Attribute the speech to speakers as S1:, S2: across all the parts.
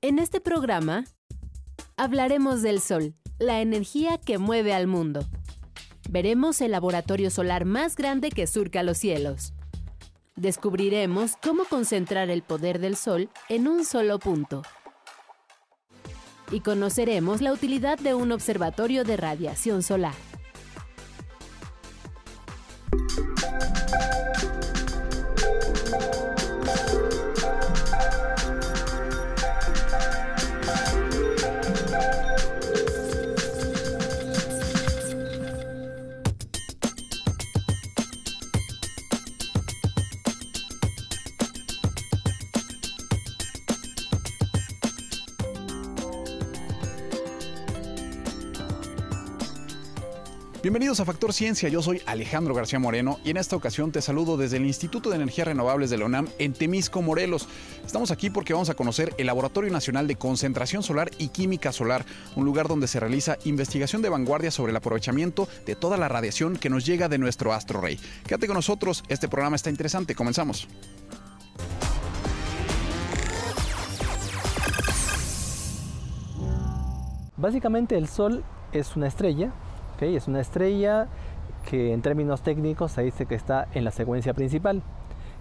S1: En este programa hablaremos del Sol, la energía que mueve al mundo. Veremos el laboratorio solar más grande que surca los cielos. Descubriremos cómo concentrar el poder del Sol en un solo punto. Y conoceremos la utilidad de un observatorio de radiación solar.
S2: Bienvenidos a Factor Ciencia, yo soy Alejandro García Moreno y en esta ocasión te saludo desde el Instituto de Energías Renovables de la UNAM en Temisco, Morelos. Estamos aquí porque vamos a conocer el Laboratorio Nacional de Concentración Solar y Química Solar, un lugar donde se realiza investigación de vanguardia sobre el aprovechamiento de toda la radiación que nos llega de nuestro astro rey. Quédate con nosotros, este programa está interesante, comenzamos.
S3: Básicamente el Sol es una estrella es una estrella que en términos técnicos se dice que está en la secuencia principal.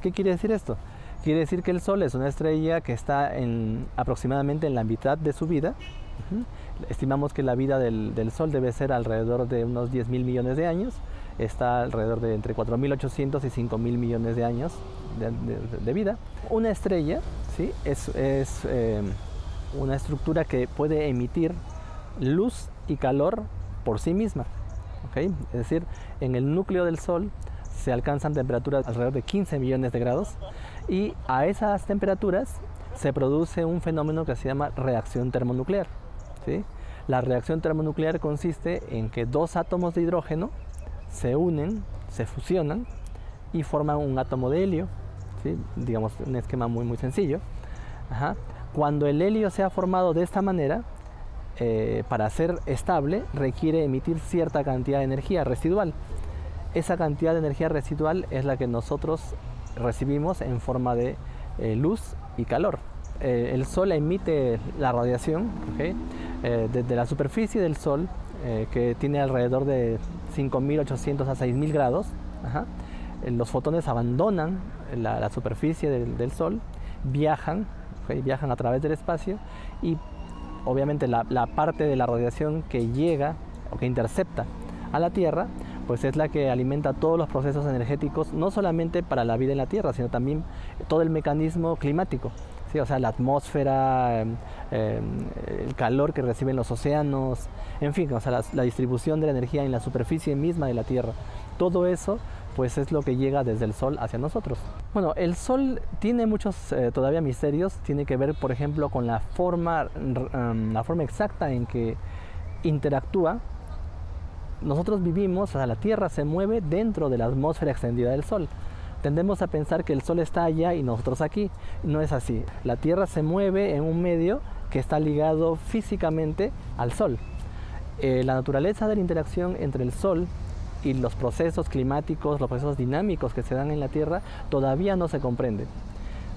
S3: ¿Qué quiere decir esto? Quiere decir que el Sol es una estrella que está en, aproximadamente en la mitad de su vida. Estimamos que la vida del, Sol debe ser alrededor de unos 10 mil millones de años. Está alrededor de entre 4.800 y 5.000 millones de años de, vida. Una estrella ¿sí? es, eh, una estructura que puede emitir luz y calor por sí misma. ¿okay? Es decir, en el núcleo del Sol se alcanzan temperaturas alrededor de 15 millones de grados y a esas temperaturas se produce un fenómeno que se llama reacción termonuclear. ¿sí? La reacción termonuclear consiste en que dos átomos de hidrógeno se unen, se fusionan y forman un átomo de helio, ¿sí? digamos un esquema muy muy sencillo. Cuando el helio se ha formado de esta manera, eh, para ser estable requiere emitir cierta cantidad de energía residual. Esa cantidad de energía residual es la que nosotros recibimos en forma de eh, luz y calor. Eh, el Sol emite la radiación desde la superficie del Sol, que tiene alrededor de 5.800 a 6.000 grados. los fotones abandonan la, superficie del, Sol, viajan, viajan a través del espacio y obviamente la, parte de la radiación que llega o que intercepta a la Tierra, pues es la que alimenta todos los procesos energéticos, no solamente para la vida en la Tierra, sino también todo el mecanismo climático. ¿sí? O sea, la atmósfera, em, em, el calor que reciben los océanos, en fin, o sea, la distribución de la energía en la superficie misma de la Tierra. Todo eso pues es lo que llega desde el Sol hacia nosotros. Bueno, el Sol tiene muchos eh, todavía misterios, tiene que ver por ejemplo con la forma, la forma exacta en que interactúa. Nosotros vivimos, o sea, la Tierra se mueve dentro de la atmósfera extendida del Sol. Tendemos a pensar que el Sol está allá y nosotros aquí. No es así. La Tierra se mueve en un medio que está ligado físicamente al Sol. Eh, la naturaleza de la interacción entre el Sol y los procesos climáticos, los procesos dinámicos que se dan en la Tierra todavía no se comprenden.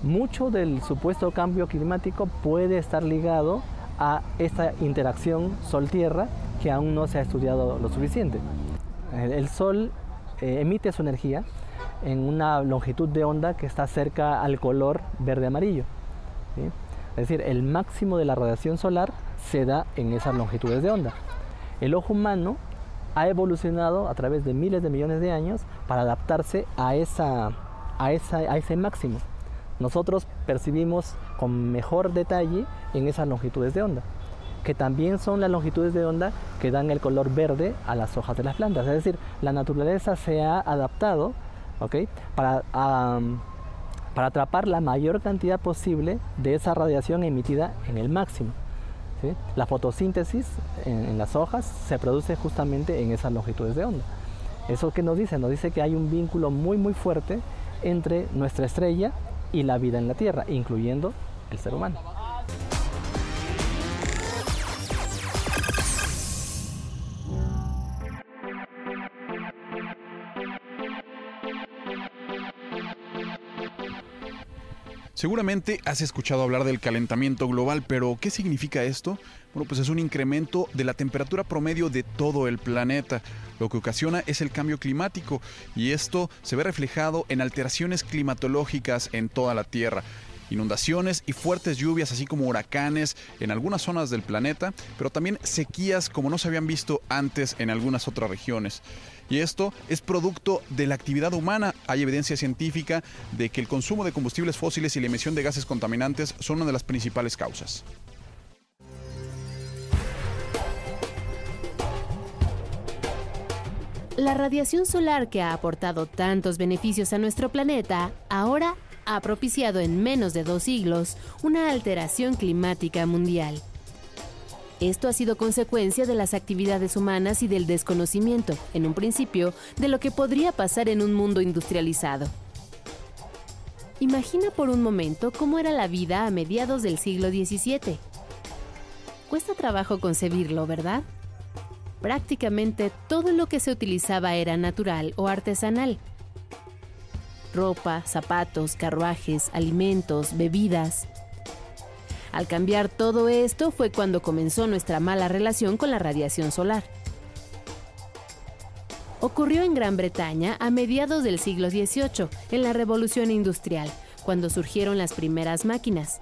S3: Mucho del supuesto cambio climático puede estar ligado a esta interacción Sol-Tierra que aún no se ha estudiado lo suficiente. El Sol eh, emite su energía en una longitud de onda que está cerca al color verde-amarillo. Es decir, el máximo de la radiación solar se da en esas longitudes de onda. El ojo humano ha evolucionado a través de miles de millones de años para adaptarse a, esa, a, ese máximo. Nosotros percibimos con mejor detalle en esas longitudes de onda, que también son las longitudes de onda que dan el color verde a las hojas de las plantas. Es decir, la naturaleza se ha adaptado para, para atrapar la mayor cantidad posible de esa radiación emitida en el máximo. La fotosíntesis en, las hojas se produce justamente en esas longitudes de onda. ¿Eso qué nos dice? Nos dice que hay un vínculo muy muy fuerte entre nuestra estrella y la vida en la Tierra, incluyendo el ser humano.
S2: Seguramente has escuchado hablar del calentamiento global, pero ¿qué significa esto? Bueno, pues es un incremento de la temperatura promedio de todo el planeta. Lo que ocasiona es el cambio climático y esto se ve reflejado en alteraciones climatológicas en toda la Tierra inundaciones y fuertes lluvias, así como huracanes en algunas zonas del planeta, pero también sequías como no se habían visto antes en algunas otras regiones. Y esto es producto de la actividad humana. Hay evidencia científica de que el consumo de combustibles fósiles y la emisión de gases contaminantes son una de las principales causas.
S1: La radiación solar que ha aportado tantos beneficios a nuestro planeta, ahora ha propiciado en menos de dos siglos una alteración climática mundial. Esto ha sido consecuencia de las actividades humanas y del desconocimiento, en un principio, de lo que podría pasar en un mundo industrializado. Imagina por un momento cómo era la vida a mediados del siglo XVII. Cuesta trabajo concebirlo, ¿verdad? Prácticamente todo lo que se utilizaba era natural o artesanal, ropa, zapatos, carruajes, alimentos, bebidas. Al cambiar todo esto fue cuando comenzó nuestra mala relación con la radiación solar. Ocurrió en Gran Bretaña a mediados del siglo XVIII, en la Revolución Industrial, cuando surgieron las primeras máquinas,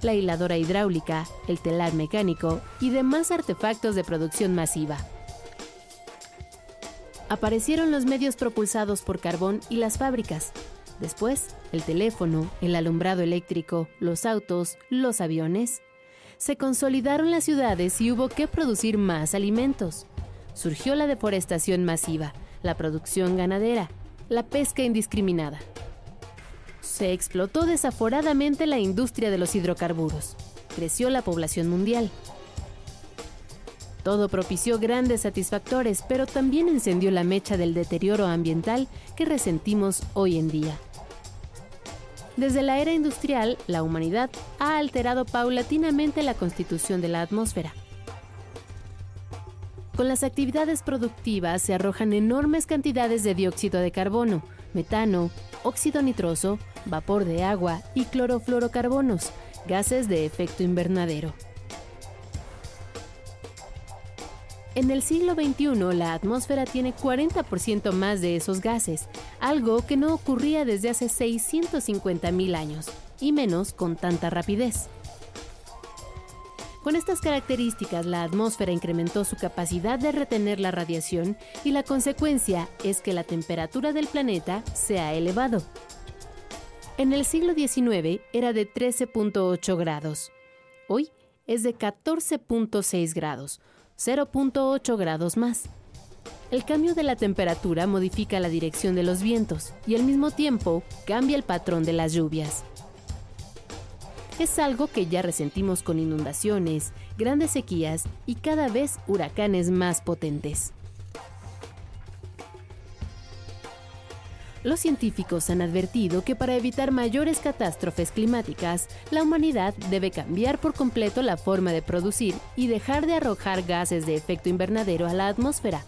S1: la hiladora hidráulica, el telar mecánico y demás artefactos de producción masiva aparecieron los medios propulsados por carbón y las fábricas. Después, el teléfono, el alumbrado eléctrico, los autos, los aviones. Se consolidaron las ciudades y hubo que producir más alimentos. Surgió la deforestación masiva, la producción ganadera, la pesca indiscriminada. Se explotó desaforadamente la industria de los hidrocarburos. Creció la población mundial. Todo propició grandes satisfactores, pero también encendió la mecha del deterioro ambiental que resentimos hoy en día. Desde la era industrial, la humanidad ha alterado paulatinamente la constitución de la atmósfera. Con las actividades productivas se arrojan enormes cantidades de dióxido de carbono, metano, óxido nitroso, vapor de agua y clorofluorocarbonos, gases de efecto invernadero. En el siglo XXI la atmósfera tiene 40% más de esos gases, algo que no ocurría desde hace 650.000 años, y menos con tanta rapidez. Con estas características, la atmósfera incrementó su capacidad de retener la radiación y la consecuencia es que la temperatura del planeta se ha elevado. En el siglo XIX era de 13.8 grados. Hoy es de 14.6 grados, 0.8 grados más. El cambio de la temperatura modifica la dirección de los vientos y al mismo tiempo cambia el patrón de las lluvias. Es algo que ya resentimos con inundaciones, grandes sequías y cada vez huracanes más potentes. Los científicos han advertido que para evitar mayores catástrofes climáticas, la humanidad debe cambiar por completo la forma de producir y dejar de arrojar gases de efecto invernadero a la atmósfera.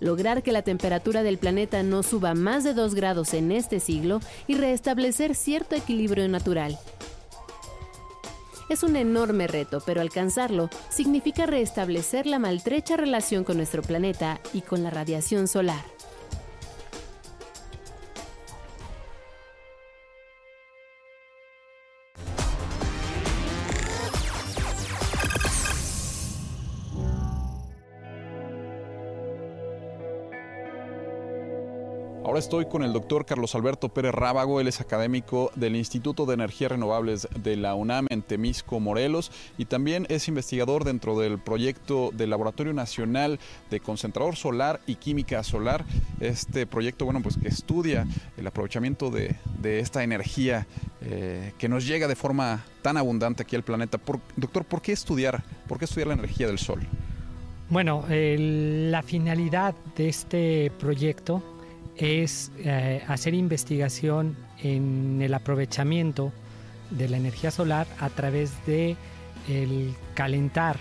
S1: Lograr que la temperatura del planeta no suba más de 2 grados en este siglo y restablecer cierto equilibrio natural. Es un enorme reto, pero alcanzarlo significa restablecer la maltrecha relación con nuestro planeta y con la radiación solar.
S2: Estoy con el doctor Carlos Alberto Pérez Rábago, él es académico del Instituto de Energías Renovables de la UNAM en Temisco, Morelos, y también es investigador dentro del proyecto del Laboratorio Nacional de Concentrador Solar y Química Solar. Este proyecto, bueno, pues que estudia el aprovechamiento de, esta energía eh, que nos llega de forma tan abundante aquí al planeta. doctor, ¿por qué estudiar? ¿Por qué estudiar la energía del sol?
S4: Bueno, la finalidad de este proyecto es eh, hacer investigación en el aprovechamiento de la energía solar a través de el calentar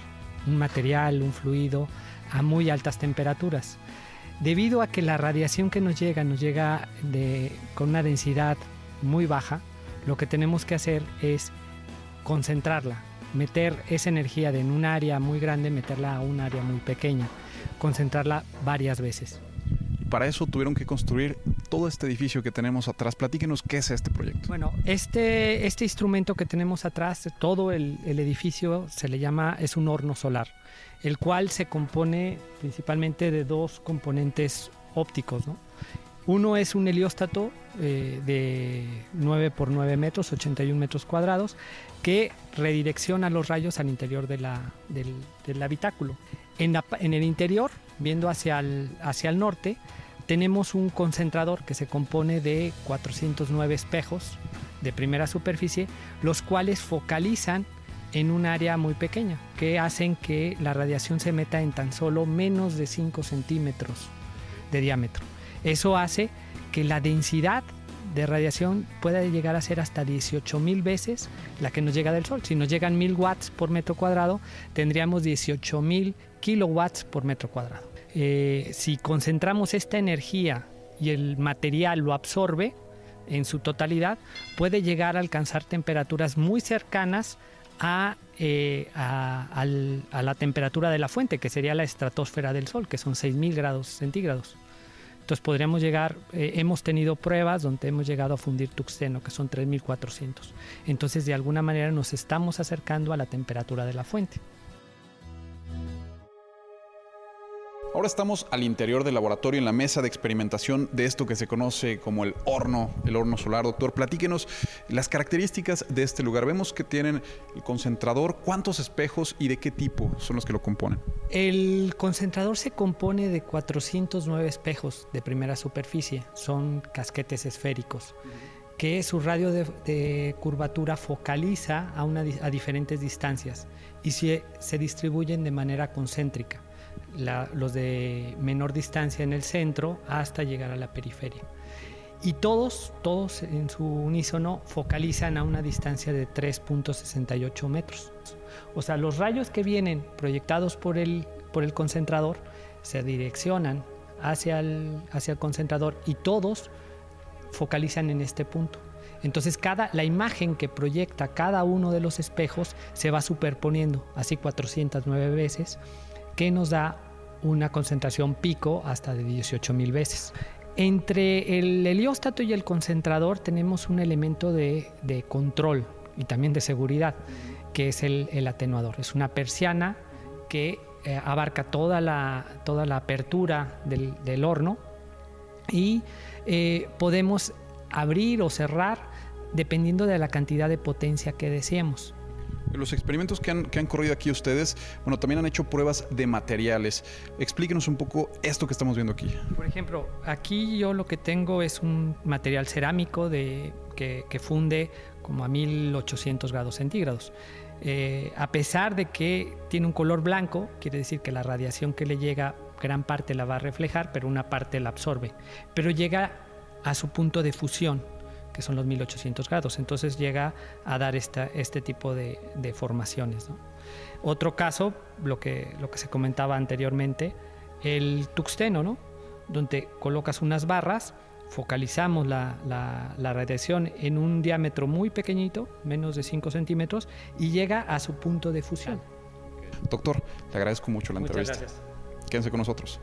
S4: un material, un fluido a muy altas temperaturas. Debido a que la radiación que nos llega nos llega con una densidad muy baja, lo que tenemos que hacer es concentrarla, meter esa energía de en un área muy grande, meterla a un área muy pequeña, concentrarla varias veces.
S2: Para eso tuvieron que construir todo este edificio que tenemos atrás. Platíquenos qué es este proyecto.
S4: Bueno, este, este instrumento que tenemos atrás, todo el, el edificio se le llama, es un horno solar, el cual se compone principalmente de dos componentes ópticos. ¿no? Uno es un helióstato eh, de 9 por 9 metros, 81 metros cuadrados, que redirecciona los rayos al interior del, habitáculo. En, el interior, viendo hacia el, hacia el norte, tenemos un concentrador que se compone de 409 espejos de primera superficie, los cuales focalizan en un área muy pequeña, que hacen que la radiación se meta en tan solo menos de 5 centímetros de diámetro. Eso hace que la densidad de radiación pueda llegar a ser hasta 18 mil veces la que nos llega del Sol. Si nos llegan 1000 watts por metro cuadrado, tendríamos 18 mil kilowatts por metro cuadrado. Eh, si concentramos esta energía y el material lo absorbe en su totalidad, puede llegar a alcanzar temperaturas muy cercanas a, eh, a, la temperatura de la fuente, que sería la estratosfera del Sol, que son 6.000 grados centígrados. Entonces podríamos llegar, eh, hemos tenido pruebas donde hemos llegado a fundir tuxteno, que son 3.400. Entonces de alguna manera nos estamos acercando a la temperatura de la fuente.
S2: Ahora estamos al interior del laboratorio en la mesa de experimentación de esto que se conoce como el horno, el horno solar. Doctor, platíquenos las características de este lugar. Vemos que tienen el concentrador, cuántos espejos y de qué tipo son los que lo componen.
S4: El concentrador se compone de 409 espejos de primera superficie, son casquetes esféricos. que su radio de, curvatura focaliza a, una, a diferentes distancias y se distribuyen de manera concéntrica los de menor distancia en el centro hasta llegar a la periferia. Y todos, todos en su unísono focalizan a una distancia de 3.68 metros. O sea, los rayos que vienen proyectados por el, por el concentrador se direccionan hacia el, hacia el concentrador y todos focalizan en este punto. Entonces cada, la imagen que proyecta cada uno de los espejos se va superponiendo, así 409 veces, que nos da una concentración pico hasta de 18 mil veces. Entre el helióstato y el concentrador tenemos un elemento de, control y también de seguridad, que es el, atenuador. Es una persiana que eh, abarca toda la, apertura del, del horno y eh, podemos abrir o cerrar dependiendo de la cantidad de potencia que deseemos.
S2: Los experimentos que han, que han, corrido aquí ustedes, bueno, también han hecho pruebas de materiales. Explíquenos un poco esto que estamos viendo aquí.
S4: Por ejemplo, aquí yo lo que tengo es un material cerámico de, que, que funde como a 1800 grados centígrados. Eh, a pesar de que tiene un color blanco, quiere decir que la radiación que le llega, gran parte la va a reflejar, pero una parte la absorbe. Pero llega a su punto de fusión, que son los 1800 grados. Entonces llega a dar esta, este tipo de, de formaciones. ¿no? Otro caso, lo que, lo que se comentaba anteriormente, el tuxteno, ¿no? donde colocas unas barras, focalizamos la, la, la, radiación en un diámetro muy pequeñito, menos de 5 centímetros, y llega a su punto de fusión.
S2: Doctor, le agradezco mucho la
S4: Muchas
S2: entrevista.
S4: gracias.
S2: Quédense con nosotros.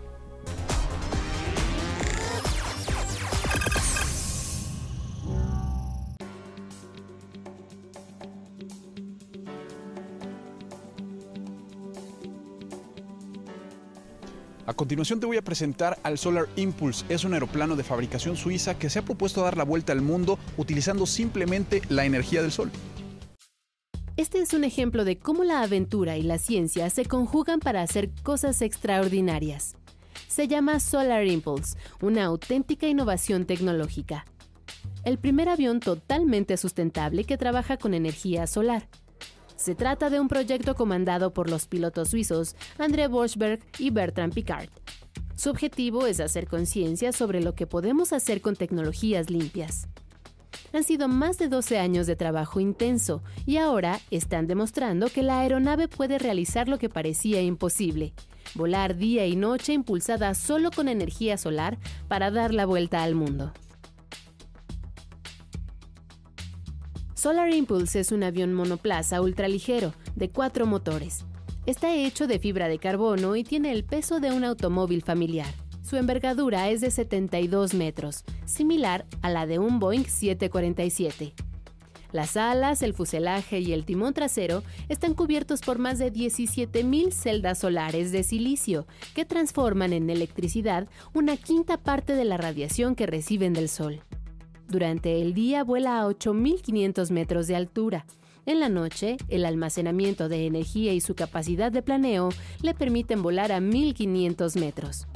S2: A continuación te voy a presentar al Solar Impulse. Es un aeroplano de fabricación suiza que se ha propuesto dar la vuelta al mundo utilizando simplemente la energía del sol.
S1: Este es un ejemplo de cómo la aventura y la ciencia se conjugan para hacer cosas extraordinarias. Se llama Solar Impulse, una auténtica innovación tecnológica. El primer avión totalmente sustentable que trabaja con energía solar. Se trata de un proyecto comandado por los pilotos suizos André Borschberg y Bertrand Piccard. Su objetivo es hacer conciencia sobre lo que podemos hacer con tecnologías limpias. Han sido más de 12 años de trabajo intenso y ahora están demostrando que la aeronave puede realizar lo que parecía imposible, volar día y noche impulsada solo con energía solar para dar la vuelta al mundo. Solar Impulse es un avión monoplaza ultraligero de cuatro motores. Está hecho de fibra de carbono y tiene el peso de un automóvil familiar. Su envergadura es de 72 metros, similar a la de un Boeing 747. Las alas, el fuselaje y el timón trasero están cubiertos por más de 17.000 celdas solares de silicio que transforman en electricidad una quinta parte de la radiación que reciben del Sol. Durante el día vuela a 8.500 metros de altura. En la noche, el almacenamiento de energía y su capacidad de planeo le permiten volar a 1.500 metros.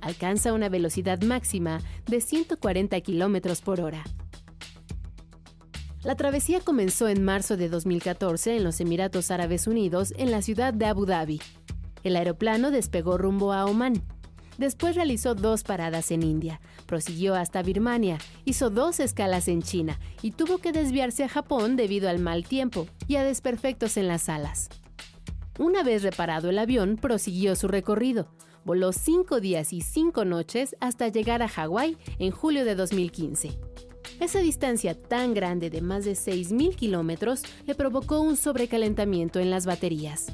S1: Alcanza una velocidad máxima de 140 km por hora. La travesía comenzó en marzo de 2014 en los Emiratos Árabes Unidos, en la ciudad de Abu Dhabi. El aeroplano despegó rumbo a Omán. Después realizó dos paradas en India, prosiguió hasta Birmania, hizo dos escalas en China y tuvo que desviarse a Japón debido al mal tiempo y a desperfectos en las alas. Una vez reparado el avión, prosiguió su recorrido. Voló cinco días y cinco noches hasta llegar a Hawái en julio de 2015. Esa distancia tan grande de más de 6.000 kilómetros le provocó un sobrecalentamiento en las baterías.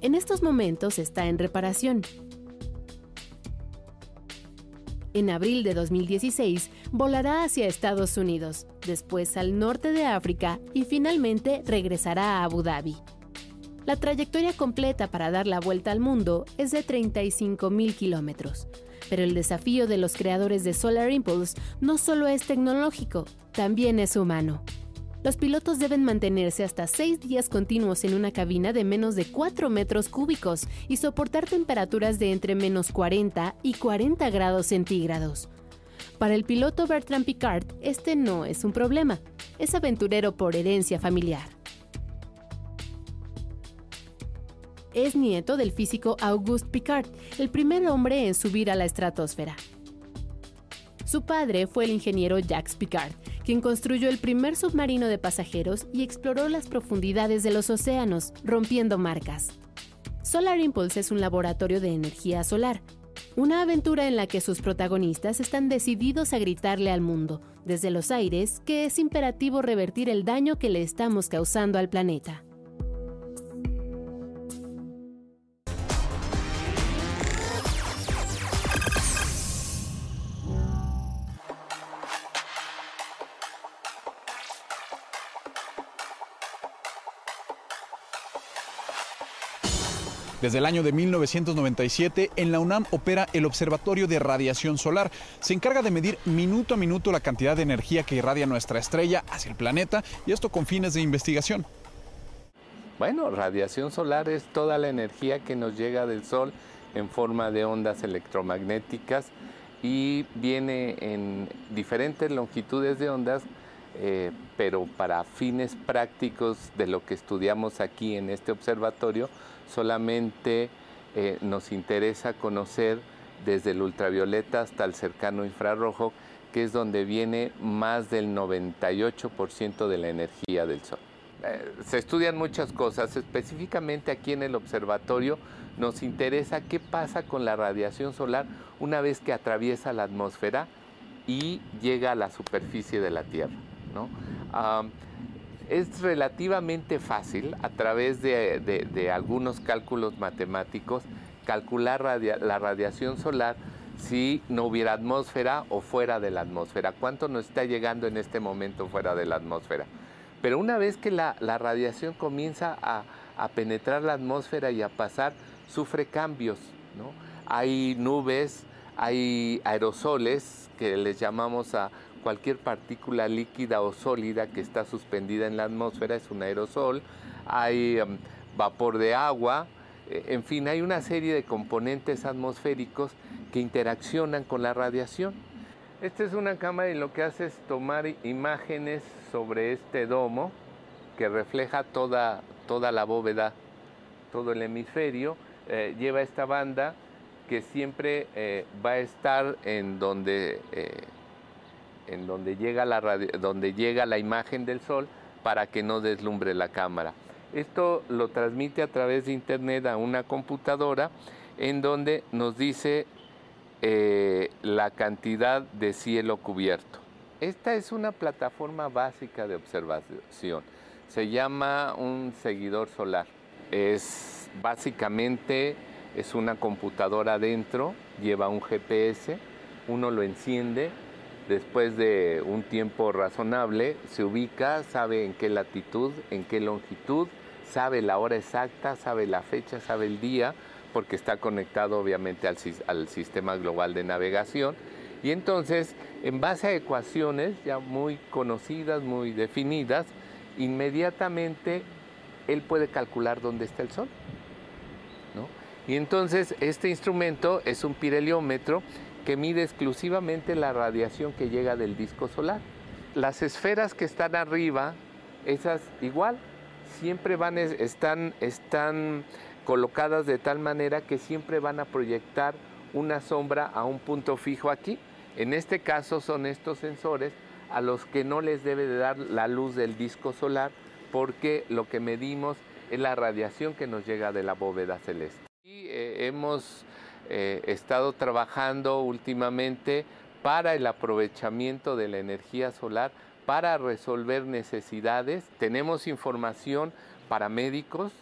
S1: En estos momentos está en reparación. En abril de 2016 volará hacia Estados Unidos, después al norte de África y finalmente regresará a Abu Dhabi. La trayectoria completa para dar la vuelta al mundo es de 35.000 kilómetros, pero el desafío de los creadores de Solar Impulse no solo es tecnológico, también es humano. Los pilotos deben mantenerse hasta seis días continuos en una cabina de menos de 4 metros cúbicos y soportar temperaturas de entre menos 40 y 40 grados centígrados. Para el piloto Bertrand Picard, este no es un problema. Es aventurero por herencia familiar. es nieto del físico Auguste Picard, el primer hombre en subir a la estratosfera. Su padre fue el ingeniero Jacques Picard, quien construyó el primer submarino de pasajeros y exploró las profundidades de los océanos, rompiendo marcas. Solar Impulse es un laboratorio de energía solar, una aventura en la que sus protagonistas están decididos a gritarle al mundo, desde los aires, que es imperativo revertir el daño que le estamos causando al planeta.
S2: Desde el año de 1997, en la UNAM opera el Observatorio de Radiación Solar. Se encarga de medir minuto a minuto la cantidad de energía que irradia nuestra estrella hacia el planeta y esto con fines de investigación.
S5: Bueno, radiación solar es toda la energía que nos llega del Sol en forma de ondas electromagnéticas y viene en diferentes longitudes de ondas, eh, pero para fines prácticos de lo que estudiamos aquí en este observatorio, solamente eh, nos interesa conocer desde el ultravioleta hasta el cercano infrarrojo, que es donde viene más del 98% de la energía del Sol. Eh, se estudian muchas cosas, específicamente aquí en el observatorio nos interesa qué pasa con la radiación solar una vez que atraviesa la atmósfera y llega a la superficie de la Tierra. ¿No? es relativamente fácil a través de, algunos cálculos matemáticos calcular la radiación solar si no hubiera atmósfera o fuera de la atmósfera. ¿Cuánto nos está llegando en este momento fuera de la atmósfera? Pero una vez que la, radiación comienza a, penetrar la atmósfera y a pasar, sufre cambios. Hay nubes, hay aerosoles que les llamamos a cualquier partícula líquida o sólida que está suspendida en la atmósfera es un aerosol, hay em, vapor de agua, eh, en fin, hay una serie de componentes atmosféricos que interaccionan con la radiación. Esta es una cámara y lo que hace es tomar imágenes sobre este domo que refleja toda, toda la bóveda, todo el hemisferio, eh, lleva esta banda que siempre eh, va a estar en donde en donde llega, la donde llega la imagen del sol para que no deslumbre la cámara. Esto lo transmite a través de internet a una computadora en donde nos dice eh, la cantidad de cielo cubierto. Esta es una plataforma básica de observación. Se llama un seguidor solar. Es básicamente es una computadora adentro, lleva un GPS, uno lo enciende, después de un tiempo razonable se ubica, sabe en qué latitud, en qué longitud, sabe la hora exacta, sabe la fecha, sabe el día, porque está conectado obviamente al, sistema global de navegación. Y entonces, en base a ecuaciones ya muy conocidas, muy definidas, inmediatamente él puede calcular dónde está el Sol. Y entonces este instrumento es un pirheliómetro que mide exclusivamente la radiación que llega del disco solar. Las esferas que están arriba, esas igual, siempre van, están, están colocadas de tal manera que siempre van a proyectar una sombra a un punto fijo aquí. En este caso son estos sensores a los que no les debe de dar la luz del disco solar porque lo que medimos es la radiación que nos llega de la bóveda celeste. Eh, hemos eh, estado trabajando últimamente para el aprovechamiento de la energía solar para resolver necesidades. Tenemos información para médicos,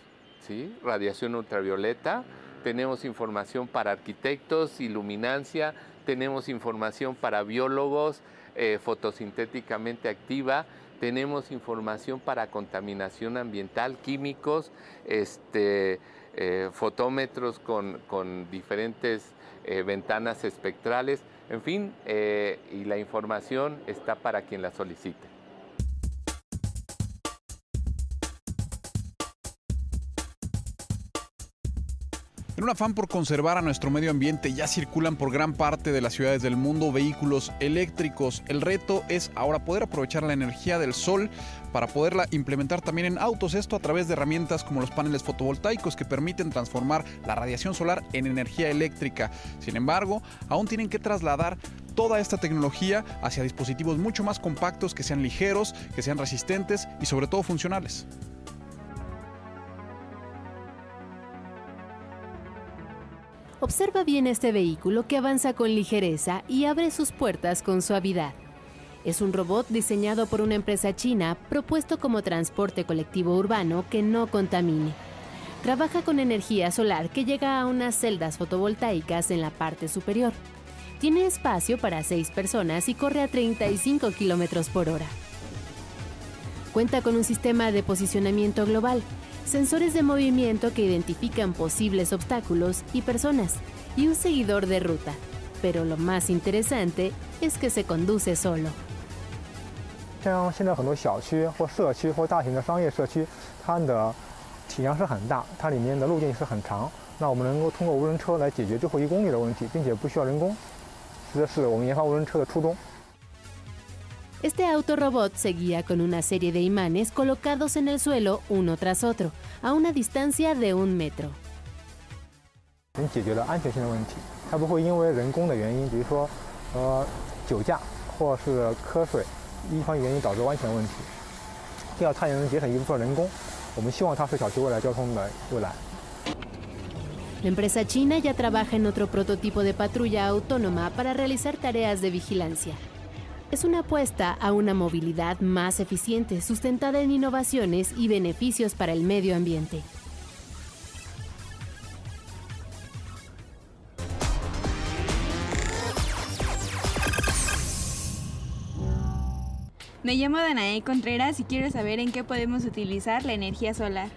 S5: ¿sí? radiación ultravioleta, tenemos información para arquitectos, iluminancia, tenemos información para biólogos, eh, fotosintéticamente activa, tenemos información para contaminación ambiental, químicos, este, eh, fotómetros con, diferentes eh, ventanas espectrales, en fin, eh, y la información está para quien la solicite.
S2: En un afán por conservar a nuestro medio ambiente ya circulan por gran parte de las ciudades del mundo vehículos eléctricos. El reto es ahora poder aprovechar la energía del sol para poderla implementar también en autos. Esto a través de herramientas como los paneles fotovoltaicos que permiten transformar la radiación solar en energía eléctrica. Sin embargo, aún tienen que trasladar toda esta tecnología hacia dispositivos mucho más compactos, que sean ligeros, que sean resistentes y sobre todo funcionales.
S1: Observa bien este vehículo que avanza con ligereza y abre sus puertas con suavidad. Es un robot diseñado por una empresa china propuesto como transporte colectivo urbano que no contamine. Trabaja con energía solar que llega a unas celdas fotovoltaicas en la parte superior. Tiene espacio para seis personas y corre a 35 km por hora. Cuenta con un sistema de posicionamiento global sensores de movimiento que identifican posibles obstáculos y personas, y un seguidor de ruta. Pero lo más interesante es que se conduce solo.
S6: 像现在很多小区或社区或大型的商业社区，它的体量是很大，它里面的路径是很长。那我们能够通过无人车来解决最后一公里的问题，并且不需要人工，这是我们研发无人车的初衷。
S1: este autorobot se guía con una serie de imanes colocados en el suelo uno tras otro, a una distancia de un metro. La empresa china ya trabaja en otro prototipo de patrulla autónoma para realizar tareas de vigilancia es una apuesta a una movilidad más eficiente, sustentada en innovaciones y beneficios para el medio ambiente.
S7: Me llamo Danae Contreras y quiero saber en qué podemos utilizar la energía solar.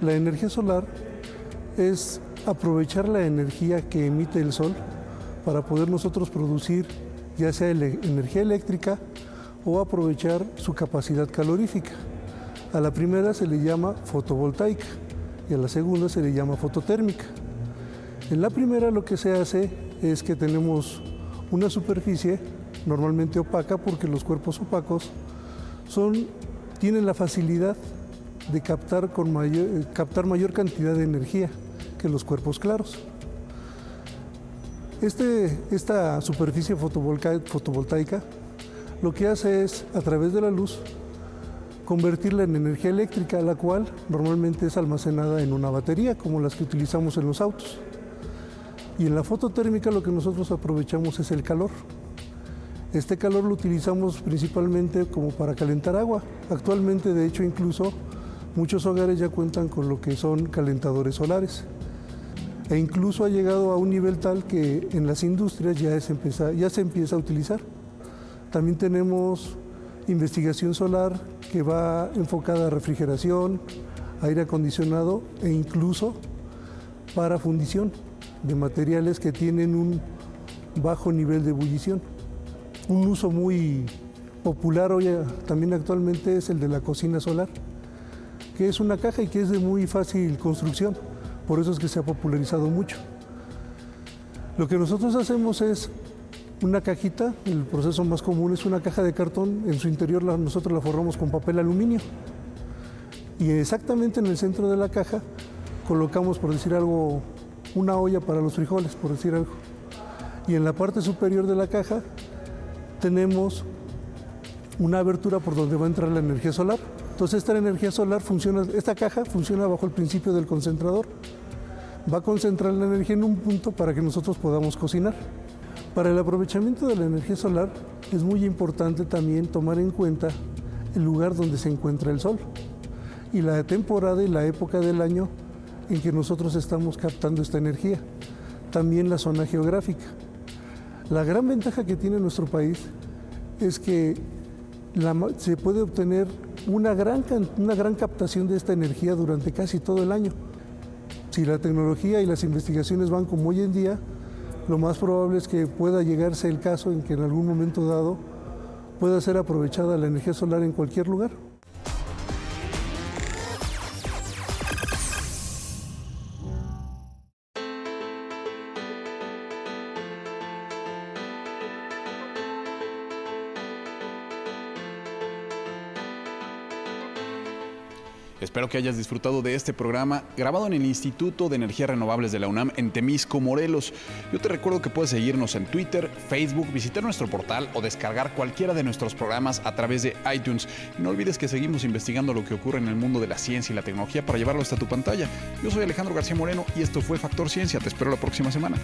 S8: La energía solar es aprovechar la energía que emite el sol para poder nosotros producir ya sea energía eléctrica o aprovechar su capacidad calorífica. A la primera se le llama fotovoltaica y a la segunda se le llama fototérmica. En la primera lo que se hace es que tenemos una superficie normalmente opaca porque los cuerpos opacos son, tienen la facilidad de captar, con mayor, captar mayor cantidad de energía que los cuerpos claros. Este, esta superficie fotovoltaica lo que hace es, a través de la luz, convertirla en energía eléctrica, la cual normalmente es almacenada en una batería, como las que utilizamos en los autos. Y en la fototérmica lo que nosotros aprovechamos es el calor. Este calor lo utilizamos principalmente como para calentar agua. Actualmente, de hecho, incluso muchos hogares ya cuentan con lo que son calentadores solares. E incluso ha llegado a un nivel tal que en las industrias ya, se empieza a utilizar. También tenemos investigación solar que va enfocada a refrigeración, aire acondicionado e incluso para fundición de materiales que tienen un bajo nivel de ebullición. Un uso muy popular hoy también actualmente es el de la cocina solar, que es una caja y que es de muy fácil construcción, por eso es que se ha popularizado mucho. Lo que nosotros hacemos es una cajita, el proceso más común es una caja de cartón, en su interior nosotros la forramos con papel aluminio y exactamente en el centro de la caja colocamos, por decir algo, una olla para los frijoles, por decir algo. Y en la parte superior de la caja tenemos una abertura por donde va a entrar la energía solar. Entonces esta energía solar funciona, esta caja funciona bajo el principio del concentrador. Va a concentrar la energía en un punto para que nosotros podamos cocinar. Para el aprovechamiento de la energía solar es muy importante también tomar en cuenta el lugar donde se encuentra el sol y la temporada y la época del año en que nosotros estamos captando esta energía. También la zona geográfica. La gran ventaja que tiene nuestro país es que se puede obtener una gran, una gran captación de esta energía durante casi todo el año. Si la tecnología y las investigaciones van como hoy en día, lo más probable es que pueda llegarse el caso en que en algún momento dado pueda ser aprovechada la energía solar en cualquier lugar.
S2: Espero que hayas disfrutado de este programa grabado en el Instituto de Energías Renovables de la UNAM en Temisco, Morelos. Yo te recuerdo que puedes seguirnos en Twitter, Facebook, visitar nuestro portal o descargar cualquiera de nuestros programas a través de iTunes. Y no olvides que seguimos investigando lo que ocurre en el mundo de la ciencia y la tecnología para llevarlo hasta tu pantalla. Yo soy Alejandro García Moreno y esto fue Factor Ciencia. Te espero la próxima semana.